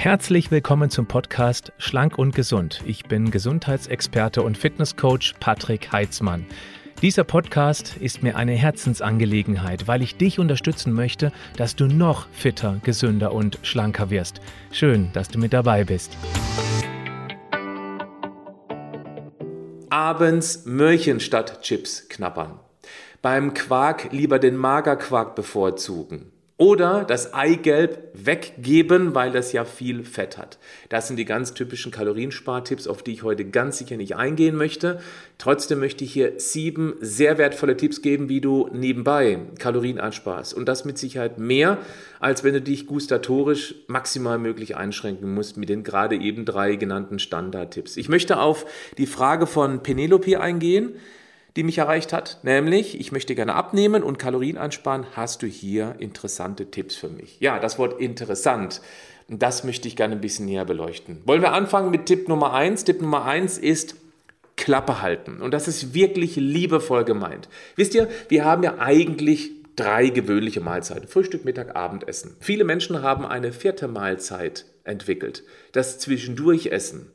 Herzlich willkommen zum Podcast Schlank und Gesund. Ich bin Gesundheitsexperte und Fitnesscoach Patrick Heitzmann. Dieser Podcast ist mir eine Herzensangelegenheit, weil ich dich unterstützen möchte, dass du noch fitter, gesünder und schlanker wirst. Schön, dass du mit dabei bist. Abends Möhrchen statt Chips knabbern. Beim Quark lieber den Magerquark bevorzugen. Oder das Eigelb weggeben, weil das ja viel Fett hat. Das sind die ganz typischen Kalorienspartipps, auf die ich heute ganz sicher nicht eingehen möchte. Trotzdem möchte ich hier sieben sehr wertvolle Tipps geben, wie du nebenbei Kalorien einsparst. Und das mit Sicherheit mehr, als wenn du dich gustatorisch maximal möglich einschränken musst mit den gerade eben drei genannten Standardtipps. Ich möchte auf die Frage von Penelope eingehen die mich erreicht hat, nämlich ich möchte gerne abnehmen und Kalorien einsparen. Hast du hier interessante Tipps für mich? Ja, das Wort interessant, das möchte ich gerne ein bisschen näher beleuchten. Wollen wir anfangen mit Tipp Nummer eins? Tipp Nummer eins ist Klappe halten und das ist wirklich liebevoll gemeint. Wisst ihr, wir haben ja eigentlich drei gewöhnliche Mahlzeiten. Frühstück, Mittag, Abendessen. Viele Menschen haben eine vierte Mahlzeit entwickelt. Das Zwischendurchessen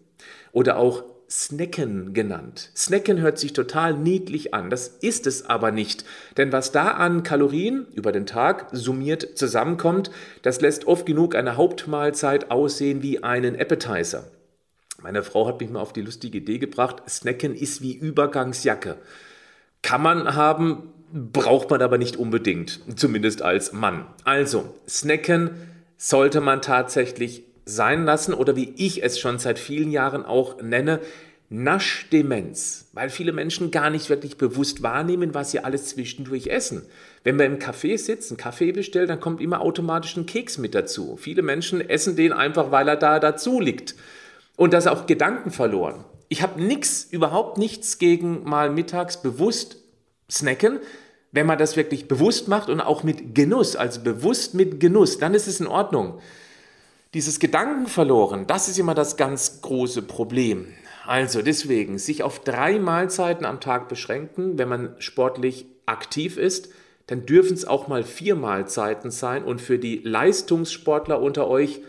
oder auch Snacken genannt. Snacken hört sich total niedlich an, das ist es aber nicht. Denn was da an Kalorien über den Tag summiert zusammenkommt, das lässt oft genug eine Hauptmahlzeit aussehen wie einen Appetizer. Meine Frau hat mich mal auf die lustige Idee gebracht, Snacken ist wie Übergangsjacke. Kann man haben, braucht man aber nicht unbedingt, zumindest als Mann. Also, Snacken sollte man tatsächlich sein lassen oder wie ich es schon seit vielen Jahren auch nenne, Naschdemenz, weil viele Menschen gar nicht wirklich bewusst wahrnehmen, was sie alles zwischendurch essen. Wenn wir im Café sitzen, Kaffee bestellt, dann kommt immer automatisch ein Keks mit dazu. Viele Menschen essen den einfach, weil er da dazu liegt. Und das auch Gedanken verloren. Ich habe nichts, überhaupt nichts gegen mal mittags bewusst snacken. Wenn man das wirklich bewusst macht und auch mit Genuss, also bewusst mit Genuss, dann ist es in Ordnung. Dieses Gedanken verloren, das ist immer das ganz große Problem. Also deswegen sich auf drei Mahlzeiten am Tag beschränken, wenn man sportlich aktiv ist, dann dürfen es auch mal vier Mahlzeiten sein und für die Leistungssportler unter euch,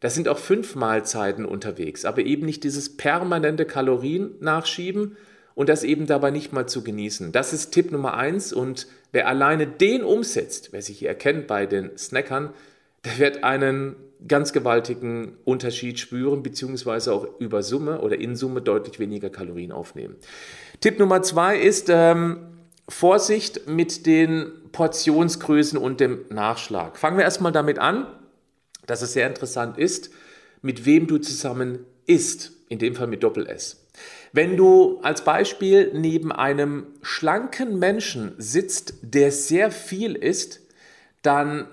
das sind auch fünf Mahlzeiten unterwegs, aber eben nicht dieses permanente Kalorien nachschieben und das eben dabei nicht mal zu genießen. Das ist Tipp Nummer eins und wer alleine den umsetzt, wer sich hier erkennt bei den Snackern, der wird einen ganz gewaltigen Unterschied spüren, beziehungsweise auch über Summe oder in Summe deutlich weniger Kalorien aufnehmen. Tipp Nummer zwei ist ähm, Vorsicht mit den Portionsgrößen und dem Nachschlag. Fangen wir erstmal damit an, dass es sehr interessant ist, mit wem du zusammen isst, in dem Fall mit Doppel-S. Wenn du als Beispiel neben einem schlanken Menschen sitzt, der sehr viel isst, dann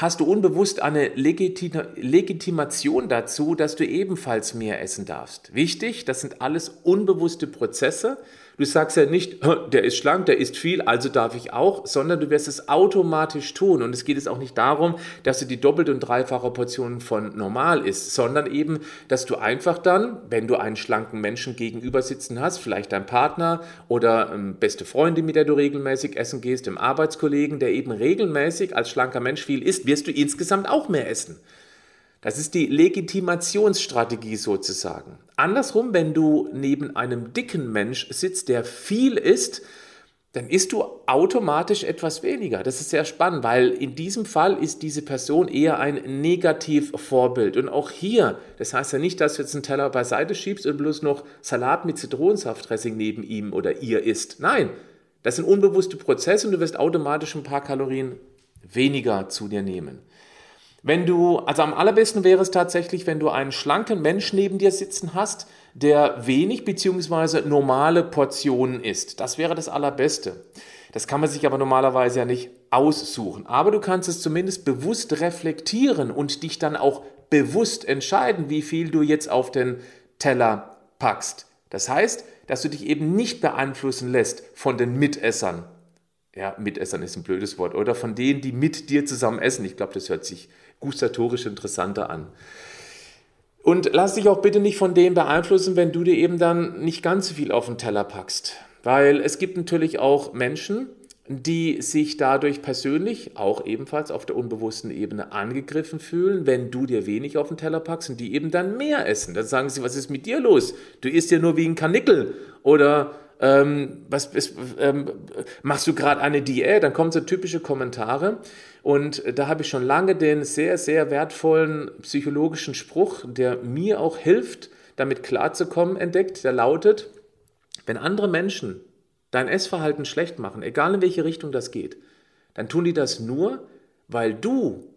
hast du unbewusst eine Legitimation dazu, dass du ebenfalls mehr essen darfst. Wichtig, das sind alles unbewusste Prozesse. Du sagst ja nicht, der ist schlank, der isst viel, also darf ich auch, sondern du wirst es automatisch tun. Und es geht es auch nicht darum, dass du die doppelte und dreifache Portion von normal isst, sondern eben, dass du einfach dann, wenn du einen schlanken Menschen gegenüber sitzen hast, vielleicht dein Partner oder ähm, beste Freundin, mit der du regelmäßig essen gehst, im Arbeitskollegen, der eben regelmäßig als schlanker Mensch viel isst, wirst du insgesamt auch mehr essen. Das ist die Legitimationsstrategie sozusagen. Andersrum, wenn du neben einem dicken Mensch sitzt, der viel isst, dann isst du automatisch etwas weniger. Das ist sehr spannend, weil in diesem Fall ist diese Person eher ein Negativvorbild. Und auch hier, das heißt ja nicht, dass du jetzt einen Teller beiseite schiebst und bloß noch Salat mit Zitronensaftdressing neben ihm oder ihr isst. Nein, das sind unbewusste Prozesse und du wirst automatisch ein paar Kalorien weniger zu dir nehmen. Wenn du, also am allerbesten wäre es tatsächlich, wenn du einen schlanken Mensch neben dir sitzen hast, der wenig bzw. normale Portionen isst. Das wäre das Allerbeste. Das kann man sich aber normalerweise ja nicht aussuchen. Aber du kannst es zumindest bewusst reflektieren und dich dann auch bewusst entscheiden, wie viel du jetzt auf den Teller packst. Das heißt, dass du dich eben nicht beeinflussen lässt von den Mitessern. Ja, Mitessern ist ein blödes Wort. Oder von denen, die mit dir zusammen essen. Ich glaube, das hört sich gustatorisch interessanter an. Und lass dich auch bitte nicht von dem beeinflussen, wenn du dir eben dann nicht ganz so viel auf den Teller packst. Weil es gibt natürlich auch Menschen, die sich dadurch persönlich auch ebenfalls auf der unbewussten Ebene angegriffen fühlen, wenn du dir wenig auf den Teller packst und die eben dann mehr essen. Dann sagen sie, was ist mit dir los? Du isst ja nur wie ein Kanickel oder ähm, was ist, ähm, machst du gerade eine Diät? Dann kommen so typische Kommentare und da habe ich schon lange den sehr, sehr wertvollen psychologischen Spruch, der mir auch hilft, damit klarzukommen, entdeckt, der lautet, wenn andere Menschen dein Essverhalten schlecht machen, egal in welche Richtung das geht, dann tun die das nur, weil du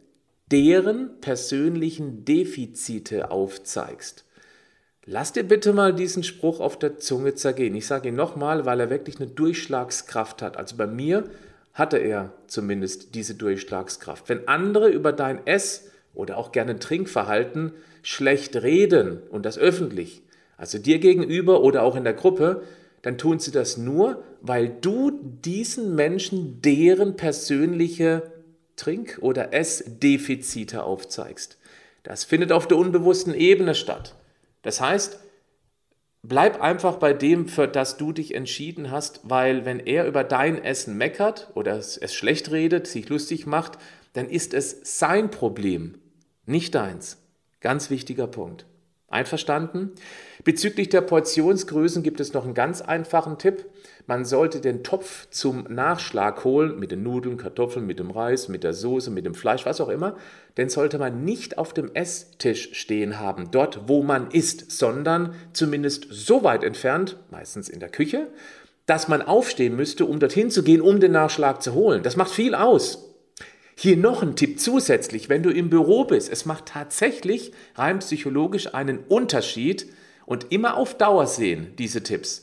deren persönlichen Defizite aufzeigst. Lass dir bitte mal diesen Spruch auf der Zunge zergehen. Ich sage ihn nochmal, weil er wirklich eine Durchschlagskraft hat. Also bei mir hatte er zumindest diese Durchschlagskraft. Wenn andere über dein Ess- oder auch gerne Trinkverhalten schlecht reden und das öffentlich, also dir gegenüber oder auch in der Gruppe, dann tun sie das nur, weil du diesen Menschen deren persönliche Trink- oder Essdefizite aufzeigst. Das findet auf der unbewussten Ebene statt. Das heißt, bleib einfach bei dem, für das du dich entschieden hast, weil wenn er über dein Essen meckert oder es, schlecht redet, sich lustig macht, dann ist es sein Problem, nicht deins. Ganz wichtiger Punkt. Einverstanden? Bezüglich der Portionsgrößen gibt es noch einen ganz einfachen Tipp. Man sollte den Topf zum Nachschlag holen, mit den Nudeln, Kartoffeln, mit dem Reis, mit der Soße, mit dem Fleisch, was auch immer. Den sollte man nicht auf dem Esstisch stehen haben, dort wo man isst, sondern zumindest so weit entfernt, meistens in der Küche, dass man aufstehen müsste, um dorthin zu gehen, um den Nachschlag zu holen. Das macht viel aus. Hier noch ein Tipp zusätzlich, wenn du im Büro bist. Es macht tatsächlich rein psychologisch einen Unterschied und immer auf Dauer sehen, diese Tipps.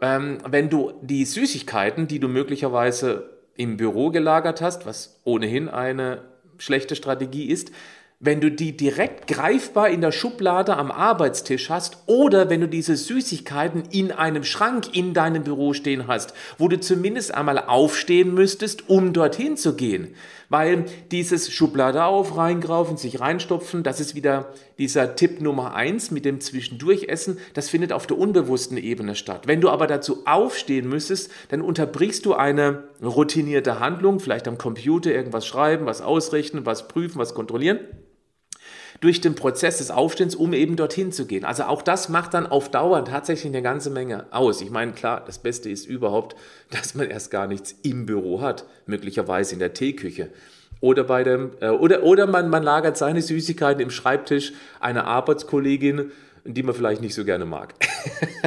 Ähm, wenn du die Süßigkeiten, die du möglicherweise im Büro gelagert hast, was ohnehin eine schlechte Strategie ist, wenn du die direkt greifbar in der Schublade am Arbeitstisch hast oder wenn du diese Süßigkeiten in einem Schrank in deinem Büro stehen hast, wo du zumindest einmal aufstehen müsstest, um dorthin zu gehen. Weil dieses Schublade auf, reingraufen, sich reinstopfen, das ist wieder dieser Tipp Nummer eins mit dem Zwischendurchessen, das findet auf der unbewussten Ebene statt. Wenn du aber dazu aufstehen müsstest, dann unterbrichst du eine routinierte Handlung, vielleicht am Computer irgendwas schreiben, was ausrechnen, was prüfen, was kontrollieren durch den Prozess des Aufstehens, um eben dorthin zu gehen. Also auch das macht dann auf Dauer tatsächlich eine ganze Menge aus. Ich meine, klar, das Beste ist überhaupt, dass man erst gar nichts im Büro hat, möglicherweise in der Teeküche. Oder, bei dem, äh, oder, oder man, man lagert seine Süßigkeiten im Schreibtisch einer Arbeitskollegin, die man vielleicht nicht so gerne mag.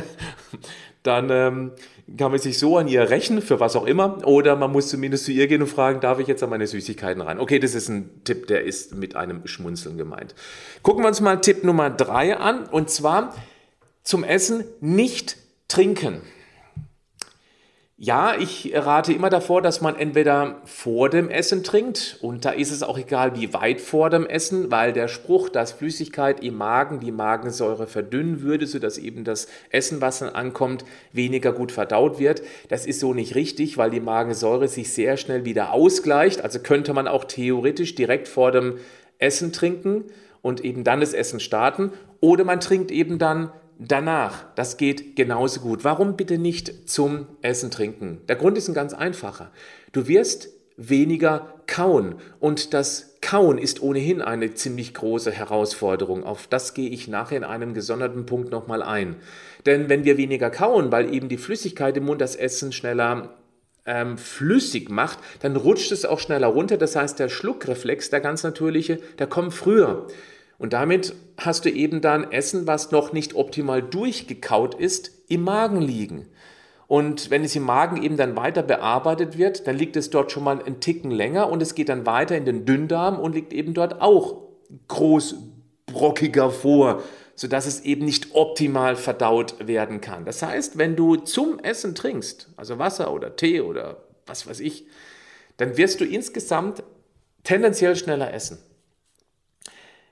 dann ähm, kann man sich so an ihr rächen, für was auch immer, oder man muss zumindest zu ihr gehen und fragen, darf ich jetzt an meine Süßigkeiten rein? Okay, das ist ein Tipp, der ist mit einem Schmunzeln gemeint. Gucken wir uns mal Tipp Nummer drei an, und zwar zum Essen nicht trinken. Ja, ich rate immer davor, dass man entweder vor dem Essen trinkt und da ist es auch egal, wie weit vor dem Essen, weil der Spruch, dass Flüssigkeit im Magen die Magensäure verdünnen würde, sodass eben das Essen, was dann ankommt, weniger gut verdaut wird, das ist so nicht richtig, weil die Magensäure sich sehr schnell wieder ausgleicht. Also könnte man auch theoretisch direkt vor dem Essen trinken und eben dann das Essen starten oder man trinkt eben dann danach, das geht genauso gut. Warum bitte nicht zum Essen trinken? Der Grund ist ein ganz einfacher. Du wirst weniger kauen und das Kauen ist ohnehin eine ziemlich große Herausforderung. Auf das gehe ich nachher in einem gesonderten Punkt nochmal ein. Denn wenn wir weniger kauen, weil eben die Flüssigkeit im Mund das Essen schneller ähm, flüssig macht, dann rutscht es auch schneller runter. Das heißt, der Schluckreflex, der ganz natürliche, der kommt früher. Und damit hast du eben dann Essen, was noch nicht optimal durchgekaut ist, im Magen liegen. Und wenn es im Magen eben dann weiter bearbeitet wird, dann liegt es dort schon mal einen Ticken länger und es geht dann weiter in den Dünndarm und liegt eben dort auch großbrockiger vor, sodass es eben nicht optimal verdaut werden kann. Das heißt, wenn du zum Essen trinkst, also Wasser oder Tee oder was weiß ich, dann wirst du insgesamt tendenziell schneller essen.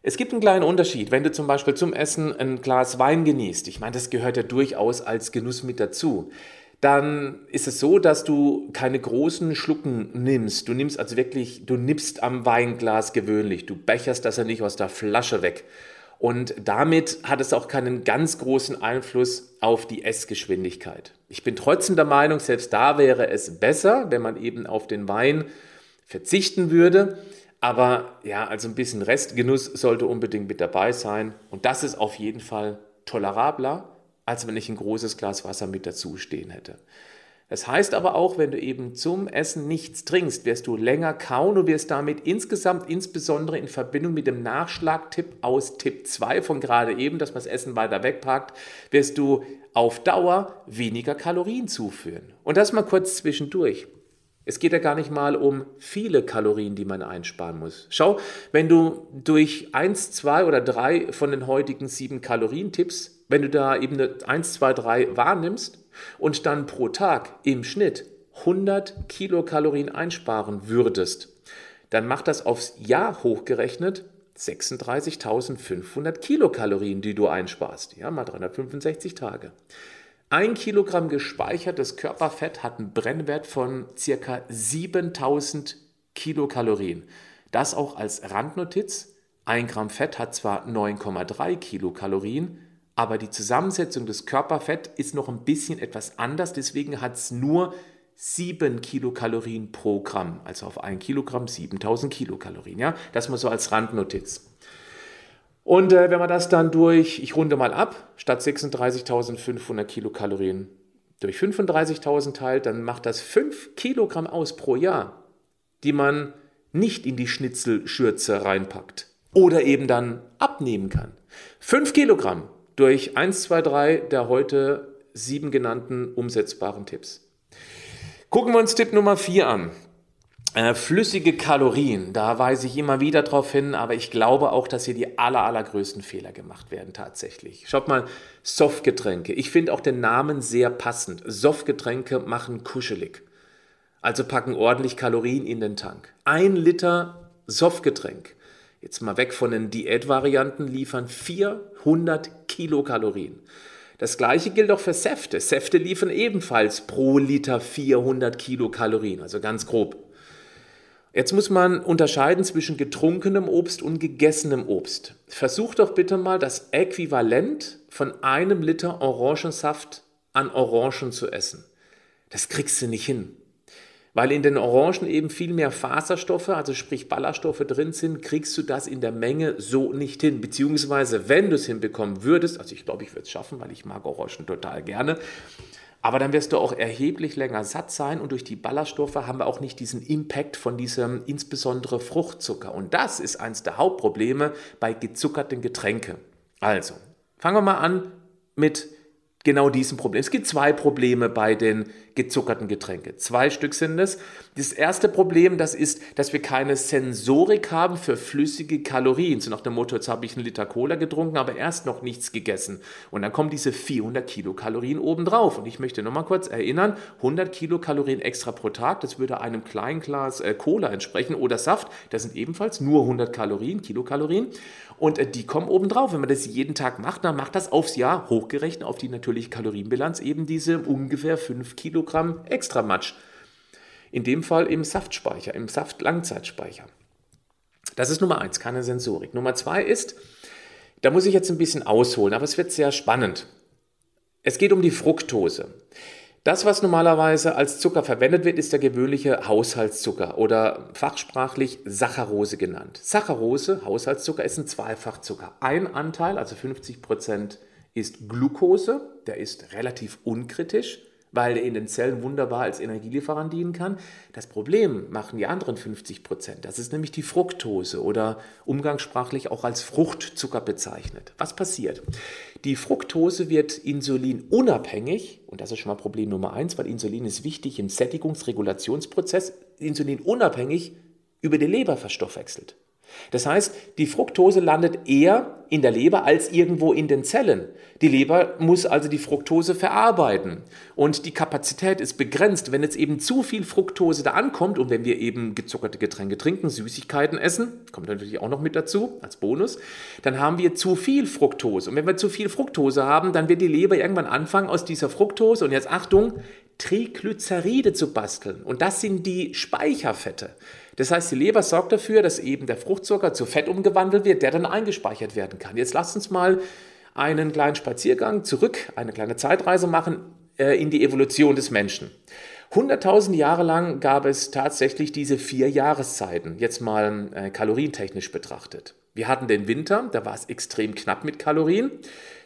Es gibt einen kleinen Unterschied, wenn du zum Beispiel zum Essen ein Glas Wein genießt. Ich meine, das gehört ja durchaus als Genuss mit dazu. Dann ist es so, dass du keine großen Schlucken nimmst. Du nimmst also wirklich, du nippst am Weinglas gewöhnlich. Du becherst das ja nicht aus der Flasche weg. Und damit hat es auch keinen ganz großen Einfluss auf die Essgeschwindigkeit. Ich bin trotzdem der Meinung, selbst da wäre es besser, wenn man eben auf den Wein verzichten würde. Aber ja, also ein bisschen Restgenuss sollte unbedingt mit dabei sein. Und das ist auf jeden Fall tolerabler, als wenn ich ein großes Glas Wasser mit dazu stehen hätte. Das heißt aber auch, wenn du eben zum Essen nichts trinkst, wirst du länger kauen und wirst damit insgesamt, insbesondere in Verbindung mit dem Nachschlagtipp aus Tipp 2 von gerade eben, dass man das Essen weiter wegpackt, wirst du auf Dauer weniger Kalorien zuführen. Und das mal kurz zwischendurch. Es geht ja gar nicht mal um viele Kalorien, die man einsparen muss. Schau, wenn du durch 1, 2 oder 3 von den heutigen 7 Kalorien-Tipps, wenn du da eben 1, 2, 3 wahrnimmst und dann pro Tag im Schnitt 100 Kilokalorien einsparen würdest, dann macht das aufs Jahr hochgerechnet 36.500 Kilokalorien, die du einsparst. Ja, mal 365 Tage. Ein Kilogramm gespeichertes Körperfett hat einen Brennwert von circa 7000 Kilokalorien. Das auch als Randnotiz. Ein Gramm Fett hat zwar 9,3 Kilokalorien, aber die Zusammensetzung des Körperfett ist noch ein bisschen etwas anders. Deswegen hat es nur 7 Kilokalorien pro Gramm. Also auf ein Kilogramm 7000 Kilokalorien. Ja? Das mal so als Randnotiz. Und äh, wenn man das dann durch, ich runde mal ab, statt 36.500 Kilokalorien durch 35.000 teilt, dann macht das 5 Kilogramm aus pro Jahr, die man nicht in die Schnitzelschürze reinpackt oder eben dann abnehmen kann. 5 Kilogramm durch 1, 2, 3 der heute sieben genannten umsetzbaren Tipps. Gucken wir uns Tipp Nummer 4 an. Äh, flüssige Kalorien, da weise ich immer wieder darauf hin, aber ich glaube auch, dass hier die aller, allergrößten Fehler gemacht werden tatsächlich. Schaut mal, Softgetränke. Ich finde auch den Namen sehr passend. Softgetränke machen kuschelig. Also packen ordentlich Kalorien in den Tank. Ein Liter Softgetränk, jetzt mal weg von den Diätvarianten, liefern 400 Kilokalorien. Das gleiche gilt auch für Säfte. Säfte liefern ebenfalls pro Liter 400 Kilokalorien, also ganz grob. Jetzt muss man unterscheiden zwischen getrunkenem Obst und gegessenem Obst. Versuch doch bitte mal das Äquivalent von einem Liter Orangensaft an Orangen zu essen. Das kriegst du nicht hin. Weil in den Orangen eben viel mehr Faserstoffe, also sprich Ballaststoffe drin sind, kriegst du das in der Menge so nicht hin. Beziehungsweise, wenn du es hinbekommen würdest, also ich glaube, ich würde es schaffen, weil ich mag Orangen total gerne, aber dann wirst du auch erheblich länger satt sein und durch die Ballaststoffe haben wir auch nicht diesen Impact von diesem insbesondere Fruchtzucker. Und das ist eines der Hauptprobleme bei gezuckerten Getränken. Also, fangen wir mal an mit genau diesem Problem. Es gibt zwei Probleme bei den gezuckerten Getränken. Zwei Stück sind es. Das erste Problem, das ist, dass wir keine Sensorik haben für flüssige Kalorien. So nach dem Motto, jetzt habe ich einen Liter Cola getrunken, aber erst noch nichts gegessen. Und dann kommen diese 400 Kilokalorien obendrauf. Und ich möchte nochmal kurz erinnern, 100 Kilokalorien extra pro Tag, das würde einem kleinen Glas äh, Cola entsprechen oder Saft. Das sind ebenfalls nur 100 Kalorien, Kilokalorien. Und äh, die kommen obendrauf. Wenn man das jeden Tag macht, dann macht das aufs Jahr hochgerechnet auf die natürliche Kalorienbilanz eben diese ungefähr 5 Kilogramm extra Matsch. In dem Fall im Saftspeicher, im Saftlangzeitspeicher. Das ist Nummer eins, keine Sensorik. Nummer zwei ist, da muss ich jetzt ein bisschen ausholen, aber es wird sehr spannend. Es geht um die Fructose. Das, was normalerweise als Zucker verwendet wird, ist der gewöhnliche Haushaltszucker oder fachsprachlich Saccharose genannt. Saccharose, Haushaltszucker, ist ein Zweifachzucker. Ein Anteil, also 50 Prozent, ist Glucose, der ist relativ unkritisch weil er in den Zellen wunderbar als Energielieferant dienen kann. Das Problem machen die anderen 50 Prozent. Das ist nämlich die Fructose oder umgangssprachlich auch als Fruchtzucker bezeichnet. Was passiert? Die Fructose wird insulinunabhängig, und das ist schon mal Problem Nummer eins, weil Insulin ist wichtig im Sättigungsregulationsprozess, insulinunabhängig über die Leber verstoffwechselt. Das heißt, die Fructose landet eher in der Leber als irgendwo in den Zellen. Die Leber muss also die Fructose verarbeiten und die Kapazität ist begrenzt. Wenn jetzt eben zu viel Fructose da ankommt und wenn wir eben gezuckerte Getränke trinken, Süßigkeiten essen, kommt natürlich auch noch mit dazu als Bonus, dann haben wir zu viel Fructose. Und wenn wir zu viel Fructose haben, dann wird die Leber irgendwann anfangen aus dieser Fructose und jetzt Achtung, Triglyceride zu basteln. Und das sind die Speicherfette. Das heißt, die Leber sorgt dafür, dass eben der Fruchtzucker zu Fett umgewandelt wird, der dann eingespeichert werden kann. Jetzt lasst uns mal einen kleinen Spaziergang zurück, eine kleine Zeitreise machen äh, in die Evolution des Menschen. 100.000 Jahre lang gab es tatsächlich diese vier Jahreszeiten, jetzt mal äh, kalorientechnisch betrachtet. Wir hatten den Winter, da war es extrem knapp mit Kalorien.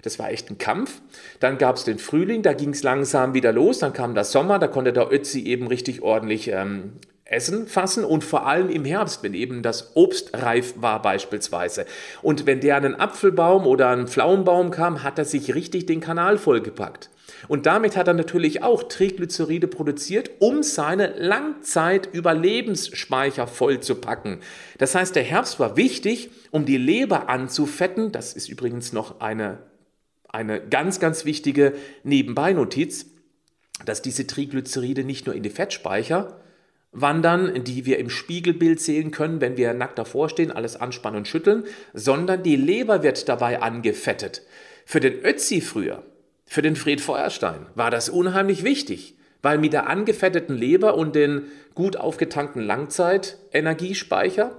Das war echt ein Kampf. Dann gab es den Frühling, da ging es langsam wieder los. Dann kam der Sommer, da konnte der Ötzi eben richtig ordentlich ähm, Essen fassen und vor allem im Herbst, wenn eben das Obst reif war beispielsweise. Und wenn der an einen Apfelbaum oder einen Pflaumenbaum kam, hat er sich richtig den Kanal vollgepackt. Und damit hat er natürlich auch Triglyceride produziert, um seine Langzeitüberlebensspeicher voll zu packen. Das heißt, der Herbst war wichtig, um die Leber anzufetten. Das ist übrigens noch eine, eine ganz, ganz wichtige Nebenbeinotiz, dass diese Triglyceride nicht nur in die Fettspeicher, wandern, die wir im Spiegelbild sehen können, wenn wir nackt davor stehen, alles anspannen und schütteln, sondern die Leber wird dabei angefettet. Für den Ötzi früher für den Fred Feuerstein war das unheimlich wichtig, weil mit der angefetteten Leber und den gut aufgetankten Langzeitenergiespeicher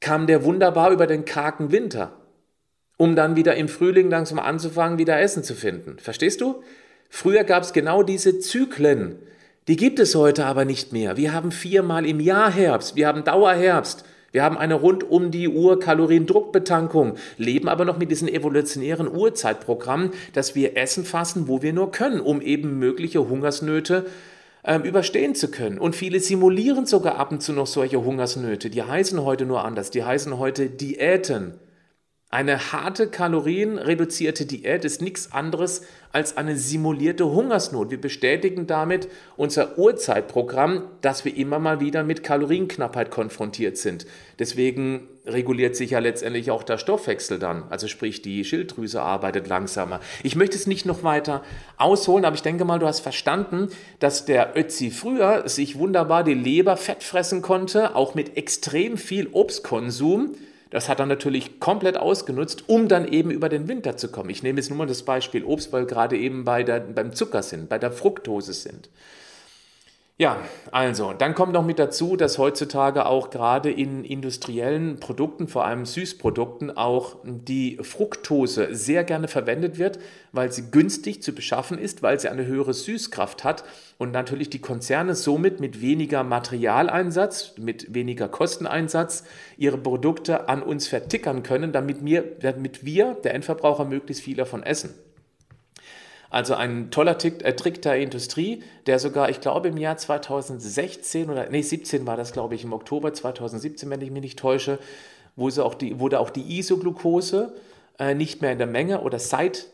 kam der wunderbar über den kargen Winter, um dann wieder im Frühling langsam anzufangen, wieder Essen zu finden. Verstehst du? Früher gab es genau diese Zyklen. Die gibt es heute aber nicht mehr. Wir haben viermal im Jahr Herbst, wir haben Dauerherbst, wir haben eine rund um die Uhr Kaloriendruckbetankung, leben aber noch mit diesem evolutionären Uhrzeitprogramm, dass wir Essen fassen, wo wir nur können, um eben mögliche Hungersnöte äh, überstehen zu können. Und viele simulieren sogar ab und zu noch solche Hungersnöte. Die heißen heute nur anders. Die heißen heute Diäten. Eine harte kalorienreduzierte Diät ist nichts anderes als eine simulierte Hungersnot. Wir bestätigen damit unser Urzeitprogramm, dass wir immer mal wieder mit Kalorienknappheit konfrontiert sind. Deswegen reguliert sich ja letztendlich auch der Stoffwechsel dann. Also sprich, die Schilddrüse arbeitet langsamer. Ich möchte es nicht noch weiter ausholen, aber ich denke mal, du hast verstanden, dass der Ötzi früher sich wunderbar die Leber fett fressen konnte, auch mit extrem viel Obstkonsum das hat er natürlich komplett ausgenutzt, um dann eben über den Winter zu kommen. Ich nehme jetzt nur mal das Beispiel Obst, weil gerade eben bei der, beim Zucker sind, bei der Fructose sind. Ja, also, dann kommt noch mit dazu, dass heutzutage auch gerade in industriellen Produkten, vor allem Süßprodukten, auch die Fructose sehr gerne verwendet wird, weil sie günstig zu beschaffen ist, weil sie eine höhere Süßkraft hat und natürlich die Konzerne somit mit weniger Materialeinsatz, mit weniger Kosteneinsatz ihre Produkte an uns vertickern können, damit wir, damit wir der Endverbraucher, möglichst viel davon essen. Also ein toller Tick, äh, Trick der Industrie, der sogar, ich glaube, im Jahr 2016 oder, nee, 17 war das, glaube ich, im Oktober 2017, wenn ich mich nicht täusche, wo sie auch die, wurde auch die Isoglucose äh, nicht mehr in der Menge oder seit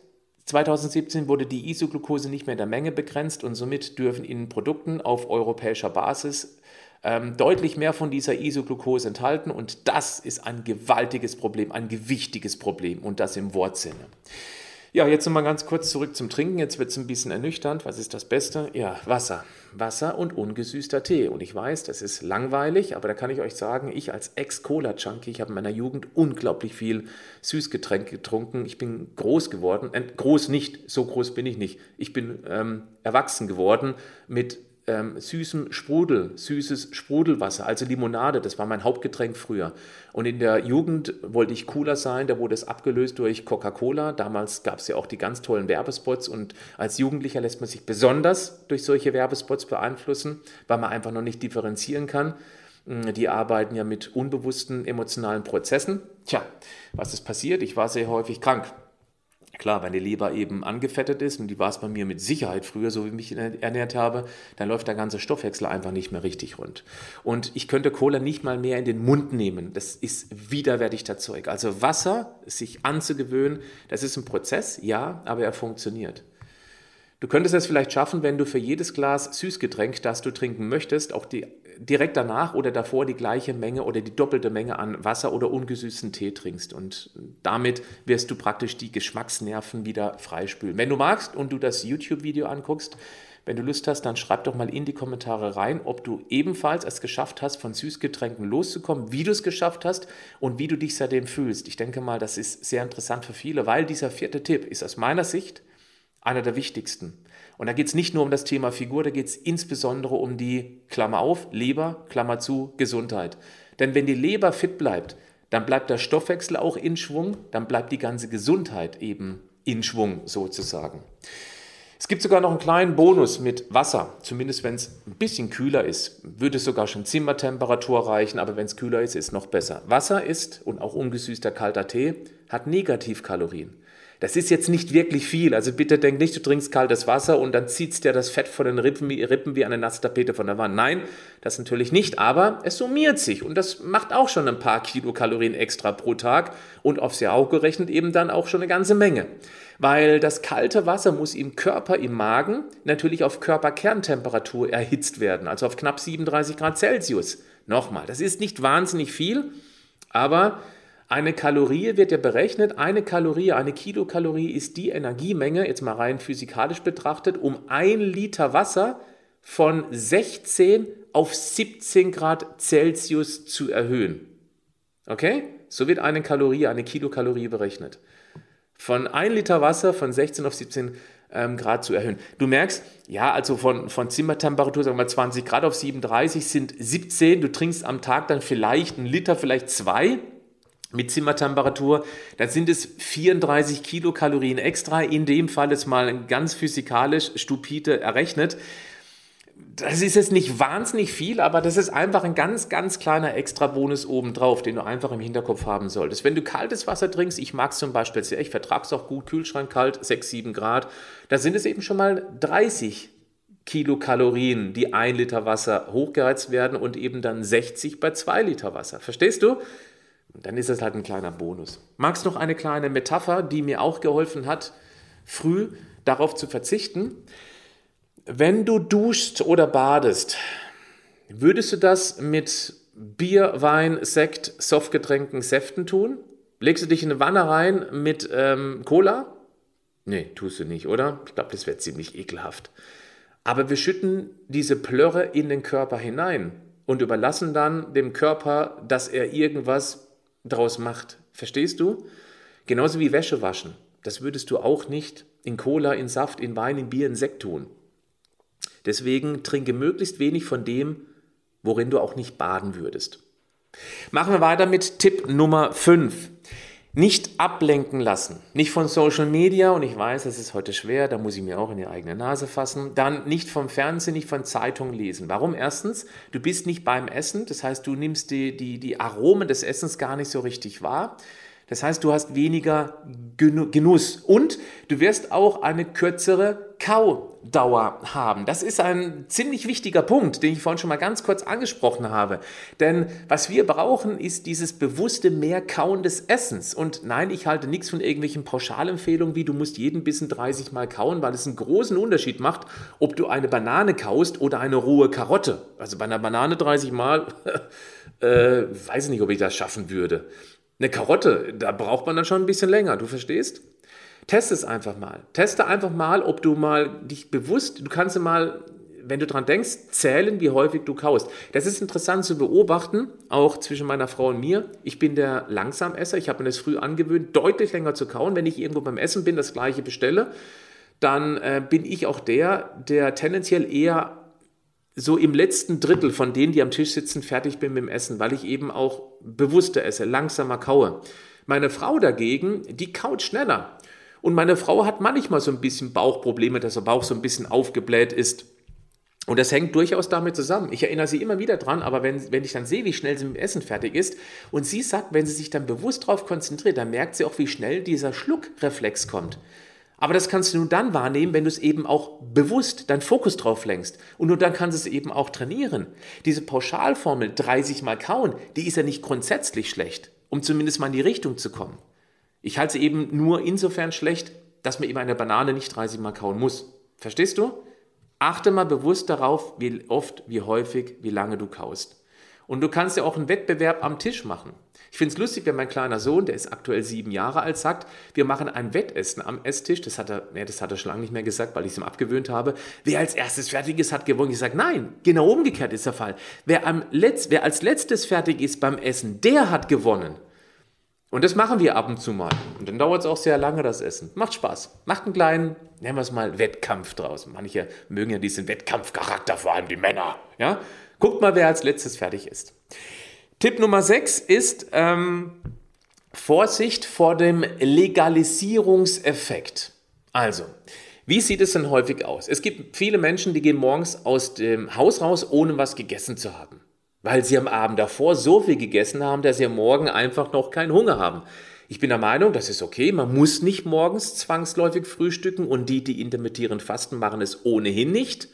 2017 wurde die Isoglucose nicht mehr in der Menge begrenzt und somit dürfen in Produkten auf europäischer Basis ähm, deutlich mehr von dieser Isoglucose enthalten und das ist ein gewaltiges Problem, ein gewichtiges Problem und das im Wortsinne. Ja, jetzt nochmal ganz kurz zurück zum Trinken. Jetzt wird es ein bisschen ernüchternd. Was ist das Beste? Ja, Wasser. Wasser und ungesüßter Tee. Und ich weiß, das ist langweilig, aber da kann ich euch sagen, ich als Ex-Cola-Junkie, ich habe in meiner Jugend unglaublich viel Süßgetränk getrunken. Ich bin groß geworden. Äh, groß nicht, so groß bin ich nicht. Ich bin ähm, erwachsen geworden mit ähm, süßem Sprudel, süßes Sprudelwasser, also Limonade, das war mein Hauptgetränk früher. Und in der Jugend wollte ich cooler sein, da wurde es abgelöst durch Coca-Cola. Damals gab es ja auch die ganz tollen Werbespots und als Jugendlicher lässt man sich besonders durch solche Werbespots beeinflussen, weil man einfach noch nicht differenzieren kann. Hm, die arbeiten ja mit unbewussten emotionalen Prozessen. Tja, was ist passiert? Ich war sehr häufig krank. Klar, wenn die Leber eben angefettet ist, und die war es bei mir mit Sicherheit früher, so wie ich mich ernährt habe, dann läuft der ganze Stoffwechsel einfach nicht mehr richtig rund. Und ich könnte Cola nicht mal mehr in den Mund nehmen. Das ist widerwärtiger Zeug. Also Wasser, sich anzugewöhnen, das ist ein Prozess, ja, aber er funktioniert. Du könntest es vielleicht schaffen, wenn du für jedes Glas Süßgetränk, das du trinken möchtest, auch die direkt danach oder davor die gleiche Menge oder die doppelte Menge an Wasser oder ungesüßten Tee trinkst. Und damit wirst du praktisch die Geschmacksnerven wieder freispülen. Wenn du magst und du das YouTube-Video anguckst, wenn du Lust hast, dann schreib doch mal in die Kommentare rein, ob du ebenfalls es geschafft hast, von Süßgetränken loszukommen, wie du es geschafft hast und wie du dich seitdem fühlst. Ich denke mal, das ist sehr interessant für viele, weil dieser vierte Tipp ist aus meiner Sicht einer der wichtigsten. Und da geht es nicht nur um das Thema Figur, da geht es insbesondere um die, Klammer auf, Leber, Klammer zu, Gesundheit. Denn wenn die Leber fit bleibt, dann bleibt der Stoffwechsel auch in Schwung, dann bleibt die ganze Gesundheit eben in Schwung sozusagen. Es gibt sogar noch einen kleinen Bonus mit Wasser, zumindest wenn es ein bisschen kühler ist. Würde es sogar schon Zimmertemperatur reichen, aber wenn es kühler ist, ist es noch besser. Wasser ist, und auch ungesüßter kalter Tee, hat Negativkalorien. Das ist jetzt nicht wirklich viel. Also bitte denk nicht, du trinkst kaltes Wasser und dann zieht dir das Fett von den Rippen, Rippen wie eine nasse Tapete von der Wand. Nein, das natürlich nicht, aber es summiert sich und das macht auch schon ein paar Kilokalorien extra pro Tag und aufs Jahr auch gerechnet eben dann auch schon eine ganze Menge. Weil das kalte Wasser muss im Körper, im Magen natürlich auf Körperkerntemperatur erhitzt werden, also auf knapp 37 Grad Celsius. Nochmal, das ist nicht wahnsinnig viel, aber eine Kalorie wird ja berechnet. Eine Kalorie, eine Kilokalorie ist die Energiemenge, jetzt mal rein physikalisch betrachtet, um ein Liter Wasser von 16 auf 17 Grad Celsius zu erhöhen. Okay? So wird eine Kalorie, eine Kilokalorie berechnet. Von 1 Liter Wasser von 16 auf 17 ähm, Grad zu erhöhen. Du merkst, ja, also von, von Zimmertemperatur, sagen wir mal 20 Grad auf 37 sind 17. Du trinkst am Tag dann vielleicht einen Liter, vielleicht zwei mit Zimmertemperatur, dann sind es 34 Kilokalorien extra. In dem Fall ist mal ganz physikalisch stupide errechnet. Das ist jetzt nicht wahnsinnig viel, aber das ist einfach ein ganz, ganz kleiner Extra-Bonus obendrauf, den du einfach im Hinterkopf haben solltest. Wenn du kaltes Wasser trinkst, ich mag es zum Beispiel sehr, ich vertrage es auch gut, Kühlschrank kalt, 6, 7 Grad, da sind es eben schon mal 30 Kilokalorien, die ein Liter Wasser hochgeheizt werden und eben dann 60 bei 2 Liter Wasser. Verstehst du? Dann ist es halt ein kleiner Bonus. Magst noch eine kleine Metapher, die mir auch geholfen hat, früh darauf zu verzichten? Wenn du duschst oder badest, würdest du das mit Bier, Wein, Sekt, Softgetränken, Säften tun? Legst du dich in eine Wanne rein mit ähm, Cola? Nee, tust du nicht, oder? Ich glaube, das wäre ziemlich ekelhaft. Aber wir schütten diese Plörre in den Körper hinein und überlassen dann dem Körper, dass er irgendwas draus macht. Verstehst du? Genauso wie Wäsche waschen. Das würdest du auch nicht in Cola, in Saft, in Wein, in Bier, in Sekt tun. Deswegen trinke möglichst wenig von dem, worin du auch nicht baden würdest. Machen wir weiter mit Tipp Nummer 5. Nicht ablenken lassen. Nicht von Social Media, und ich weiß, das ist heute schwer, da muss ich mir auch in die eigene Nase fassen. Dann nicht vom Fernsehen, nicht von Zeitungen lesen. Warum? Erstens, du bist nicht beim Essen, das heißt, du nimmst die, die, die Aromen des Essens gar nicht so richtig wahr. Das heißt, du hast weniger Genuss und du wirst auch eine kürzere Kaudauer haben. Das ist ein ziemlich wichtiger Punkt, den ich vorhin schon mal ganz kurz angesprochen habe. Denn was wir brauchen, ist dieses bewusste Mehrkauen des Essens. Und nein, ich halte nichts von irgendwelchen Pauschalempfehlungen wie du musst jeden Bissen 30 Mal kauen, weil es einen großen Unterschied macht, ob du eine Banane kaust oder eine rohe Karotte. Also bei einer Banane 30 Mal, äh, weiß ich nicht, ob ich das schaffen würde. Eine Karotte, da braucht man dann schon ein bisschen länger, du verstehst? Teste es einfach mal. Teste einfach mal, ob du mal dich bewusst, du kannst mal, wenn du dran denkst, zählen, wie häufig du kaust. Das ist interessant zu beobachten, auch zwischen meiner Frau und mir. Ich bin der Langsamesser, ich habe mir das früh angewöhnt, deutlich länger zu kauen. Wenn ich irgendwo beim Essen bin, das gleiche bestelle, dann äh, bin ich auch der, der tendenziell eher so im letzten Drittel von denen, die am Tisch sitzen, fertig bin mit dem Essen, weil ich eben auch bewusster esse, langsamer kaue. Meine Frau dagegen, die kaut schneller. Und meine Frau hat manchmal so ein bisschen Bauchprobleme, dass der Bauch so ein bisschen aufgebläht ist. Und das hängt durchaus damit zusammen. Ich erinnere sie immer wieder dran, aber wenn, wenn ich dann sehe, wie schnell sie mit dem Essen fertig ist, und sie sagt, wenn sie sich dann bewusst darauf konzentriert, dann merkt sie auch, wie schnell dieser Schluckreflex kommt. Aber das kannst du nur dann wahrnehmen, wenn du es eben auch bewusst deinen Fokus drauf lenkst. Und nur dann kannst du es eben auch trainieren. Diese Pauschalformel 30 mal kauen, die ist ja nicht grundsätzlich schlecht, um zumindest mal in die Richtung zu kommen. Ich halte sie eben nur insofern schlecht, dass man eben eine Banane nicht 30 mal kauen muss. Verstehst du? Achte mal bewusst darauf, wie oft, wie häufig, wie lange du kaust. Und du kannst ja auch einen Wettbewerb am Tisch machen. Ich finde es lustig, wenn mein kleiner Sohn, der ist aktuell sieben Jahre alt, sagt, wir machen ein Wettessen am Esstisch. Das hat er, nee, das hat er schon lange nicht mehr gesagt, weil ich es ihm abgewöhnt habe. Wer als erstes fertig ist, hat gewonnen. Ich sage, nein, genau umgekehrt ist der Fall. Wer, am Letz-, wer als letztes fertig ist beim Essen, der hat gewonnen. Und das machen wir ab und zu mal. Und dann dauert es auch sehr lange, das Essen. Macht Spaß. Macht einen kleinen, nennen wir es mal, Wettkampf draus. Manche mögen ja diesen Wettkampfcharakter, vor allem die Männer. Ja? Guckt mal, wer als letztes fertig ist. Tipp Nummer 6 ist ähm, Vorsicht vor dem Legalisierungseffekt. Also, wie sieht es denn häufig aus? Es gibt viele Menschen, die gehen morgens aus dem Haus raus, ohne was gegessen zu haben weil sie am Abend davor so viel gegessen haben, dass sie am Morgen einfach noch keinen Hunger haben. Ich bin der Meinung, das ist okay. Man muss nicht morgens zwangsläufig frühstücken und die, die intermittierend fasten, machen es ohnehin nicht.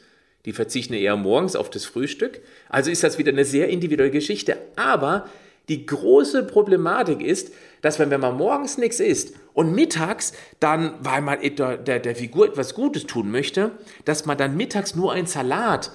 Die verzichten eher morgens auf das Frühstück. Also ist das wieder eine sehr individuelle Geschichte. Aber die große Problematik ist, dass wenn, wenn man morgens nichts isst und mittags dann, weil man der, der, Figur etwas Gutes tun möchte, dass man dann mittags nur ein Salat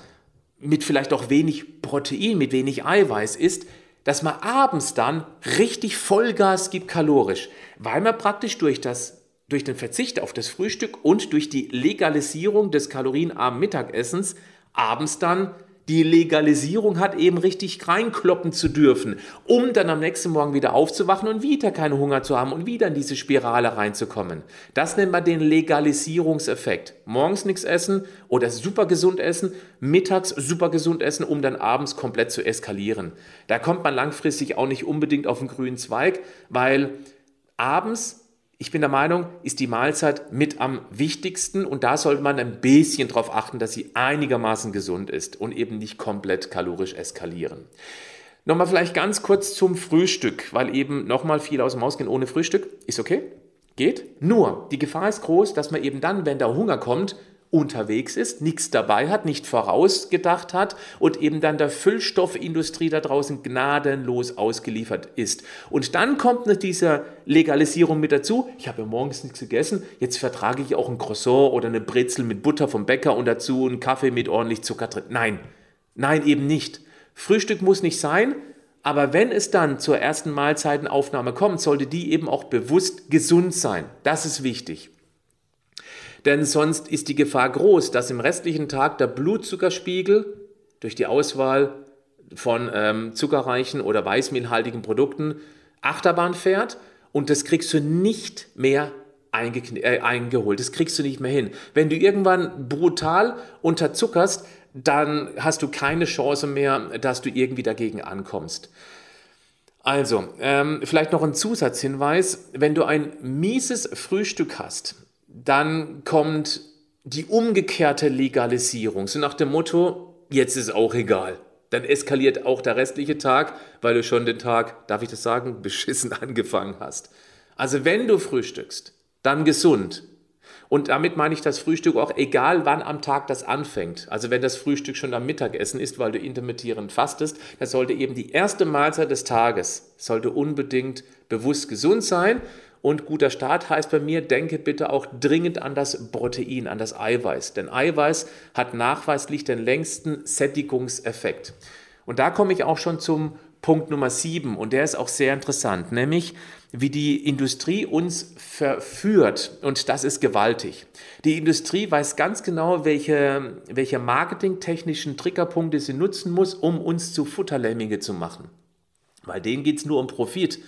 mit vielleicht auch wenig Protein, mit wenig Eiweiß isst, dass man abends dann richtig Vollgas gibt kalorisch, weil man praktisch durch, das, durch den Verzicht auf das Frühstück und durch die Legalisierung des kalorienarmen Mittagessens abends dann die Legalisierung hat, eben richtig reinkloppen zu dürfen, um dann am nächsten Morgen wieder aufzuwachen und wieder keinen Hunger zu haben und wieder in diese Spirale reinzukommen. Das nennt man den Legalisierungseffekt. Morgens nichts essen oder super gesund essen, mittags super gesund essen, um dann abends komplett zu eskalieren. Da kommt man langfristig auch nicht unbedingt auf den grünen Zweig, weil abends ich bin der Meinung, ist die Mahlzeit mit am wichtigsten und da sollte man ein bisschen darauf achten, dass sie einigermaßen gesund ist und eben nicht komplett kalorisch eskalieren. Nochmal vielleicht ganz kurz zum Frühstück, weil eben nochmal viel aus dem Haus gehen ohne Frühstück ist okay, geht. Nur die Gefahr ist groß, dass man eben dann, wenn der Hunger kommt, unterwegs ist, nichts dabei hat, nicht vorausgedacht hat und eben dann der Füllstoffindustrie da draußen gnadenlos ausgeliefert ist. Und dann kommt noch diese Legalisierung mit dazu. Ich habe ja morgens nichts gegessen, jetzt vertrage ich auch ein Croissant oder eine Brezel mit Butter vom Bäcker und dazu einen Kaffee mit ordentlich Zucker drin. Nein, nein, eben nicht. Frühstück muss nicht sein, aber wenn es dann zur ersten Mahlzeitenaufnahme kommt, sollte die eben auch bewusst gesund sein. Das ist wichtig denn sonst ist die Gefahr groß, dass im restlichen Tag der Blutzuckerspiegel durch die Auswahl von ähm, zuckerreichen oder weißmehlhaltigen Produkten Achterbahn fährt und das kriegst du nicht mehr äh, eingeholt. Das kriegst du nicht mehr hin. Wenn du irgendwann brutal unterzuckerst, dann hast du keine Chance mehr, dass du irgendwie dagegen ankommst. Also, ähm, vielleicht noch ein Zusatzhinweis. Wenn du ein mieses Frühstück hast, dann kommt die umgekehrte Legalisierung, so nach dem Motto, jetzt ist auch egal. Dann eskaliert auch der restliche Tag, weil du schon den Tag, darf ich das sagen, beschissen angefangen hast. Also wenn du frühstückst, dann gesund. Und damit meine ich das Frühstück auch, egal wann am Tag das anfängt. Also wenn das Frühstück schon am Mittagessen ist, weil du intermittierend fastest, dann sollte eben die erste Mahlzeit des Tages, sollte unbedingt bewusst gesund sein und guter Start heißt bei mir, denke bitte auch dringend an das Protein, an das Eiweiß. Denn Eiweiß hat nachweislich den längsten Sättigungseffekt. Und da komme ich auch schon zum Punkt Nummer 7 und der ist auch sehr interessant, nämlich wie die Industrie uns verführt und das ist gewaltig. Die Industrie weiß ganz genau, welche, welche marketingtechnischen Triggerpunkte sie nutzen muss, um uns zu Futterlämminge zu machen. Weil denen geht es nur um Profit.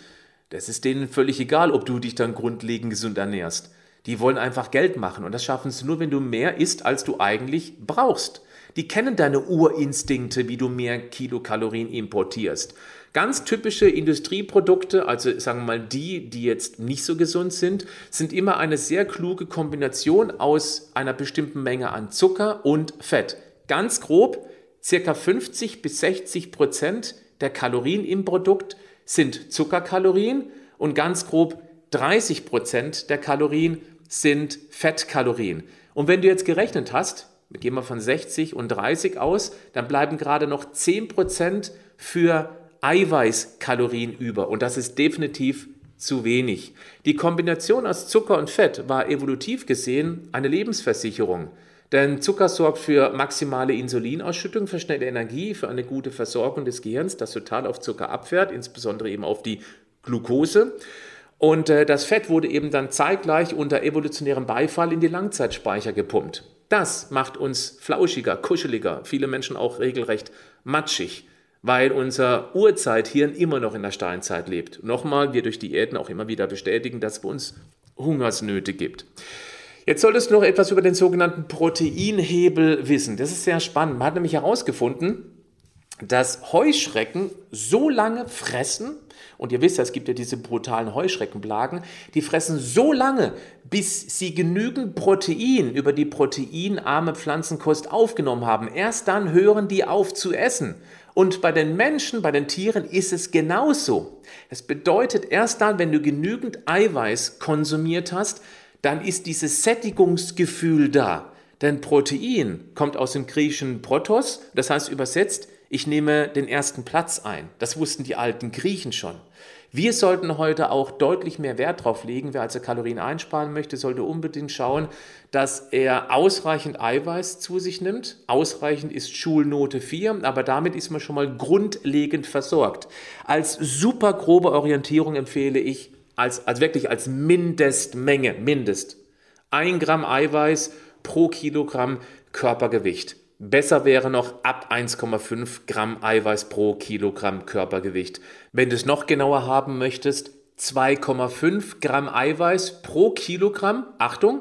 Das ist denen völlig egal, ob du dich dann grundlegend gesund ernährst. Die wollen einfach Geld machen und das schaffen sie nur, wenn du mehr isst, als du eigentlich brauchst. Die kennen deine Urinstinkte, wie du mehr Kilokalorien importierst. Ganz typische Industrieprodukte, also sagen wir mal die, die jetzt nicht so gesund sind, sind immer eine sehr kluge Kombination aus einer bestimmten Menge an Zucker und Fett. Ganz grob, circa 50 bis 60 Prozent der Kalorien im Produkt sind Zuckerkalorien und ganz grob 30 Prozent der Kalorien sind Fettkalorien. Und wenn du jetzt gerechnet hast, wir gehen mal von 60 und 30 aus, dann bleiben gerade noch 10 Prozent für Eiweißkalorien über. Und das ist definitiv zu wenig. Die Kombination aus Zucker und Fett war evolutiv gesehen eine Lebensversicherung. Denn Zucker sorgt für maximale Insulinausschüttung, für schnelle Energie, für eine gute Versorgung des Gehirns, das total auf Zucker abfährt, insbesondere eben auf die Glucose. Und äh, das Fett wurde eben dann zeitgleich unter evolutionärem Beifall in die Langzeitspeicher gepumpt. Das macht uns flauschiger, kuscheliger, viele Menschen auch regelrecht matschig. weil unser Urzeithirn immer noch in der Steinzeit lebt. Nochmal, wir durch Diäten auch immer wieder bestätigen, dass es bei uns Hungersnöte gibt. Jetzt solltest du noch etwas über den sogenannten Proteinhebel wissen. Das ist sehr spannend. Man hat nämlich herausgefunden, dass Heuschrecken so lange fressen, und ihr wisst ja, es gibt ja diese brutalen Heuschreckenplagen, die fressen so lange, bis sie genügend Protein über die proteinarme Pflanzenkost aufgenommen haben. Erst dann hören die auf zu essen. Und bei den Menschen, bei den Tieren ist es genauso. Das bedeutet, erst dann, wenn du genügend Eiweiß konsumiert hast, dann ist dieses Sättigungsgefühl da. Denn Protein kommt aus dem griechischen Protos, das heißt übersetzt, ich nehme den ersten Platz ein. Das wussten die alten Griechen schon. Wir sollten heute auch deutlich mehr Wert darauf legen. Wer also Kalorien einsparen möchte, sollte unbedingt schauen, dass er ausreichend Eiweiß zu sich nimmt. Ausreichend ist Schulnote 4, aber damit ist man schon mal grundlegend versorgt. Als super grobe Orientierung empfehle ich, als, als wirklich als Mindestmenge, Mindest, ein Gramm Eiweiß pro Kilogramm Körpergewicht. Besser wäre noch ab 1,5 Gramm Eiweiß pro Kilogramm Körpergewicht. Wenn du es noch genauer haben möchtest, 2,5 Gramm Eiweiß pro Kilogramm, Achtung,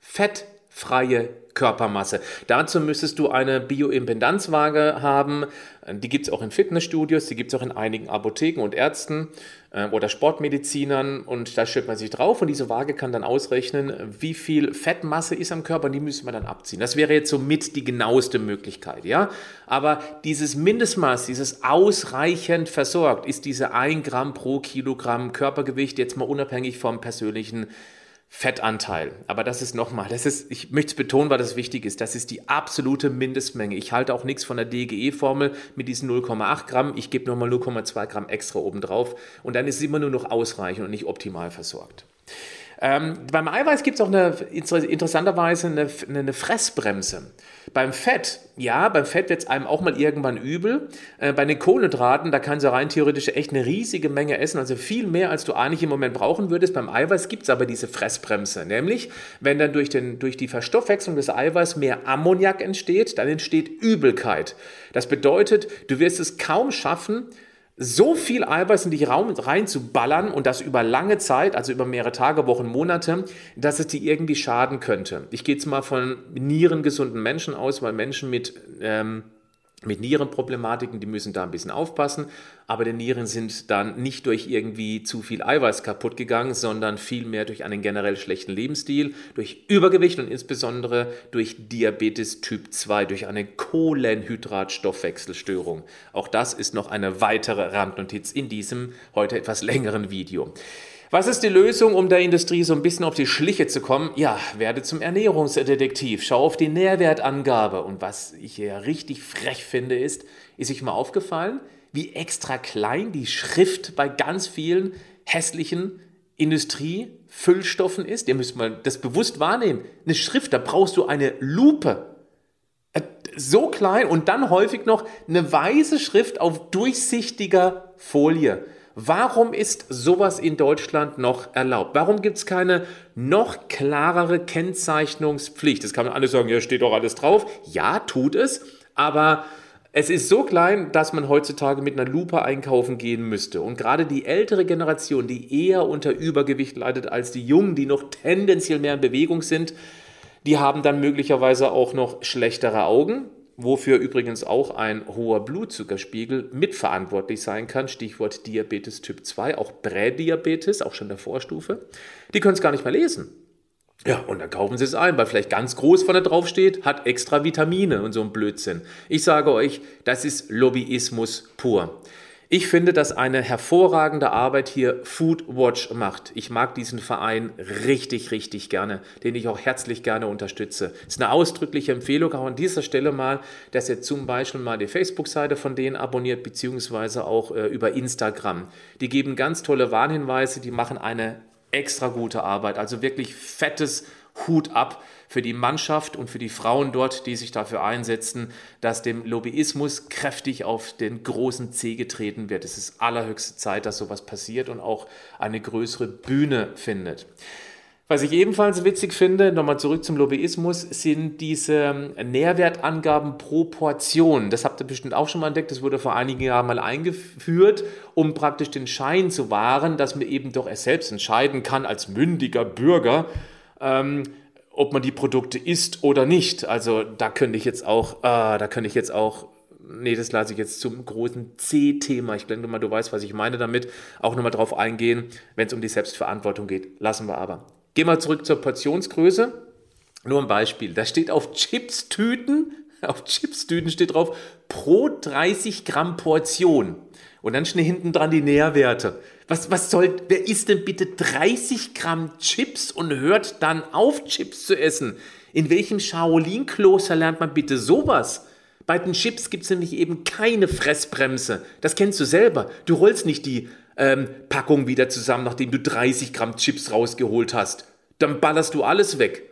fettfreie Körpermasse. Dazu müsstest du eine Bioimpedanzwaage haben. Die gibt es auch in Fitnessstudios, die gibt es auch in einigen Apotheken und Ärzten äh, oder Sportmedizinern und da stellt man sich drauf und diese Waage kann dann ausrechnen, wie viel Fettmasse ist am Körper und die müssen wir dann abziehen. Das wäre jetzt somit die genaueste Möglichkeit, ja. Aber dieses Mindestmaß, dieses ausreichend versorgt, ist diese 1 Gramm pro Kilogramm Körpergewicht jetzt mal unabhängig vom persönlichen Fettanteil. Aber das ist nochmal, das ist, ich möchte es betonen, weil das wichtig ist, das ist die absolute Mindestmenge. Ich halte auch nichts von der DGE-Formel mit diesen 0,8 Gramm. Ich gebe nochmal 0,2 Gramm extra oben drauf und dann ist es immer nur noch ausreichend und nicht optimal versorgt. Ähm, beim Eiweiß gibt es auch eine, interessanterweise eine, eine Fressbremse. Beim Fett, ja, beim Fett wird es einem auch mal irgendwann übel. Äh, bei den Kohlenhydraten, da kannst du rein theoretisch echt eine riesige Menge essen, also viel mehr, als du eigentlich im Moment brauchen würdest. Beim Eiweiß gibt es aber diese Fressbremse, nämlich wenn dann durch, den, durch die Verstoffwechslung des Eiweiß mehr Ammoniak entsteht, dann entsteht Übelkeit. Das bedeutet, du wirst es kaum schaffen, so viel Eiweiß in dich reinzuballern und das über lange Zeit, also über mehrere Tage, Wochen, Monate, dass es dir irgendwie schaden könnte. Ich gehe jetzt mal von nierengesunden Menschen aus, weil Menschen mit ähm, mit Nierenproblematiken, die müssen da ein bisschen aufpassen, aber die Nieren sind dann nicht durch irgendwie zu viel Eiweiß kaputt gegangen, sondern vielmehr durch einen generell schlechten Lebensstil, durch Übergewicht und insbesondere durch Diabetes Typ 2, durch eine Kohlenhydratstoffwechselstörung. Auch das ist noch eine weitere Randnotiz in diesem heute etwas längeren Video. Was ist die Lösung, um der Industrie so ein bisschen auf die Schliche zu kommen? Ja, werde zum Ernährungsdetektiv. Schau auf die Nährwertangabe. Und was ich hier richtig frech finde, ist, ist euch mal aufgefallen, wie extra klein die Schrift bei ganz vielen hässlichen Industriefüllstoffen ist? Ihr müsst mal das bewusst wahrnehmen. Eine Schrift, da brauchst du eine Lupe. Äh, so klein und dann häufig noch eine weiße Schrift auf durchsichtiger Folie. Warum ist sowas in Deutschland noch erlaubt? Warum gibt es keine noch klarere Kennzeichnungspflicht? Das kann man alles sagen, ja, steht doch alles drauf. Ja, tut es, aber es ist so klein, dass man heutzutage mit einer Lupe einkaufen gehen müsste. Und gerade die ältere Generation, die eher unter Übergewicht leidet als die Jungen, die noch tendenziell mehr in Bewegung sind, die haben dann möglicherweise auch noch schlechtere Augen wofür übrigens auch ein hoher Blutzuckerspiegel mitverantwortlich sein kann, Stichwort Diabetes Typ 2, auch Prädiabetes, auch schon der Vorstufe, die können es gar nicht mehr lesen. Ja, und dann kaufen sie es ein, weil vielleicht ganz groß vorne drauf steht, hat extra Vitamine und so ein Blödsinn. Ich sage euch, das ist Lobbyismus pur. Ich finde, dass eine hervorragende Arbeit hier Food Watch macht. Ich mag diesen Verein richtig, richtig gerne, den ich auch herzlich gerne unterstütze. Es ist eine ausdrückliche Empfehlung auch an dieser Stelle mal, dass ihr zum Beispiel mal die Facebook-Seite von denen abonniert, beziehungsweise auch äh, über Instagram. Die geben ganz tolle Warnhinweise, die machen eine extra gute Arbeit. Also wirklich fettes Hut ab für die Mannschaft und für die Frauen dort, die sich dafür einsetzen, dass dem Lobbyismus kräftig auf den großen Zeh getreten wird. Es ist allerhöchste Zeit, dass sowas passiert und auch eine größere Bühne findet. Was ich ebenfalls witzig finde, nochmal zurück zum Lobbyismus, sind diese Nährwertangaben pro Portion. Das habt ihr bestimmt auch schon mal entdeckt. Das wurde vor einigen Jahren mal eingeführt, um praktisch den Schein zu wahren, dass man eben doch erst selbst entscheiden kann als mündiger Bürger, ähm, ob man die Produkte isst oder nicht. Also da könnte ich jetzt auch, äh, da könnte ich jetzt auch nee, das lasse ich jetzt zum großen C-Thema. Ich denke mal, du weißt, was ich meine damit. Auch nochmal drauf eingehen, wenn es um die Selbstverantwortung geht. Lassen wir aber. Gehen wir zurück zur Portionsgröße. Nur ein Beispiel. Da steht auf Chips-Tüten, auf Chips-Tüten steht drauf, pro 30 Gramm Portion. Und dann schnell hinten dran die Nährwerte. Was, was soll, wer isst denn bitte 30 Gramm Chips und hört dann auf, Chips zu essen? In welchem Shaolin-Kloster lernt man bitte sowas? Bei den Chips gibt es nämlich eben keine Fressbremse. Das kennst du selber. Du rollst nicht die ähm, Packung wieder zusammen, nachdem du 30 Gramm Chips rausgeholt hast. Dann ballerst du alles weg.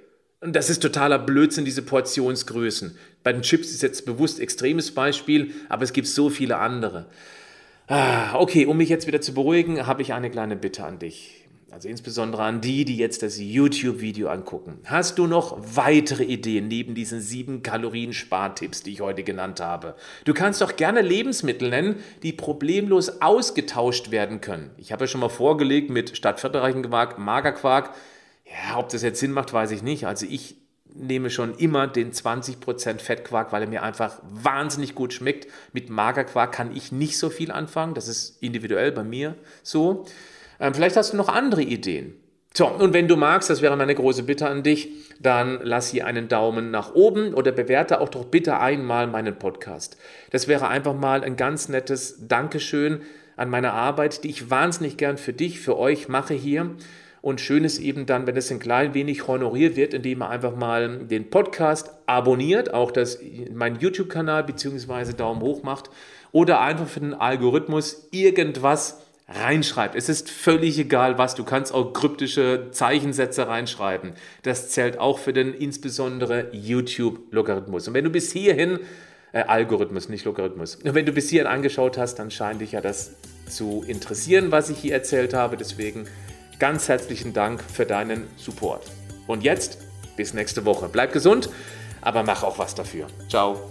Und das ist totaler Blödsinn, diese Portionsgrößen. Bei den Chips ist jetzt bewusst extremes Beispiel, aber es gibt so viele andere. Ah, okay, um mich jetzt wieder zu beruhigen, habe ich eine kleine Bitte an dich also insbesondere an die, die jetzt das YouTube-Video angucken. Hast du noch weitere Ideen neben diesen sieben Kalorien-Spartipps, die ich heute genannt habe? Du kannst doch gerne Lebensmittel nennen, die problemlos ausgetauscht werden können. Ich habe ja schon mal vorgelegt mit statt Viertelreichen Quark, Magerquark. Ja, ob das jetzt Sinn macht, weiß ich nicht. Also ich nehme schon immer den 20% Fettquark, weil er mir einfach wahnsinnig gut schmeckt. Mit Magerquark kann ich nicht so viel anfangen. Das ist individuell bei mir so. Ähm, vielleicht hast du noch andere Ideen. So, und wenn du magst, das wäre meine große Bitte an dich, dann lass hier einen Daumen nach oben oder bewerte auch doch bitte einmal meinen Podcast. Das wäre einfach mal ein ganz nettes Dankeschön an meine Arbeit, die ich wahnsinnig gern für dich, für euch mache hier. Und schön ist eben dann, wenn es ein klein wenig honoriert wird, indem man einfach mal den Podcast abonniert, auch das, meinen YouTube-Kanal beziehungsweise Daumen hoch macht oder einfach für den Algorithmus irgendwas reinschreibt. Es ist völlig egal, was. Du kannst auch kryptische Zeichensätze reinschreiben. Das zählt auch für den insbesondere YouTube-Logarithmus. Und wenn du bis hierhin, äh, Algorithmus, nicht Logarithmus, wenn du bis hierhin angeschaut hast, dann scheint dich ja das zu interessieren, was ich hier erzählt habe. Deswegen ganz herzlichen Dank für deinen Support. Und jetzt bis nächste Woche. Bleib gesund, aber mach auch was dafür. Ciao.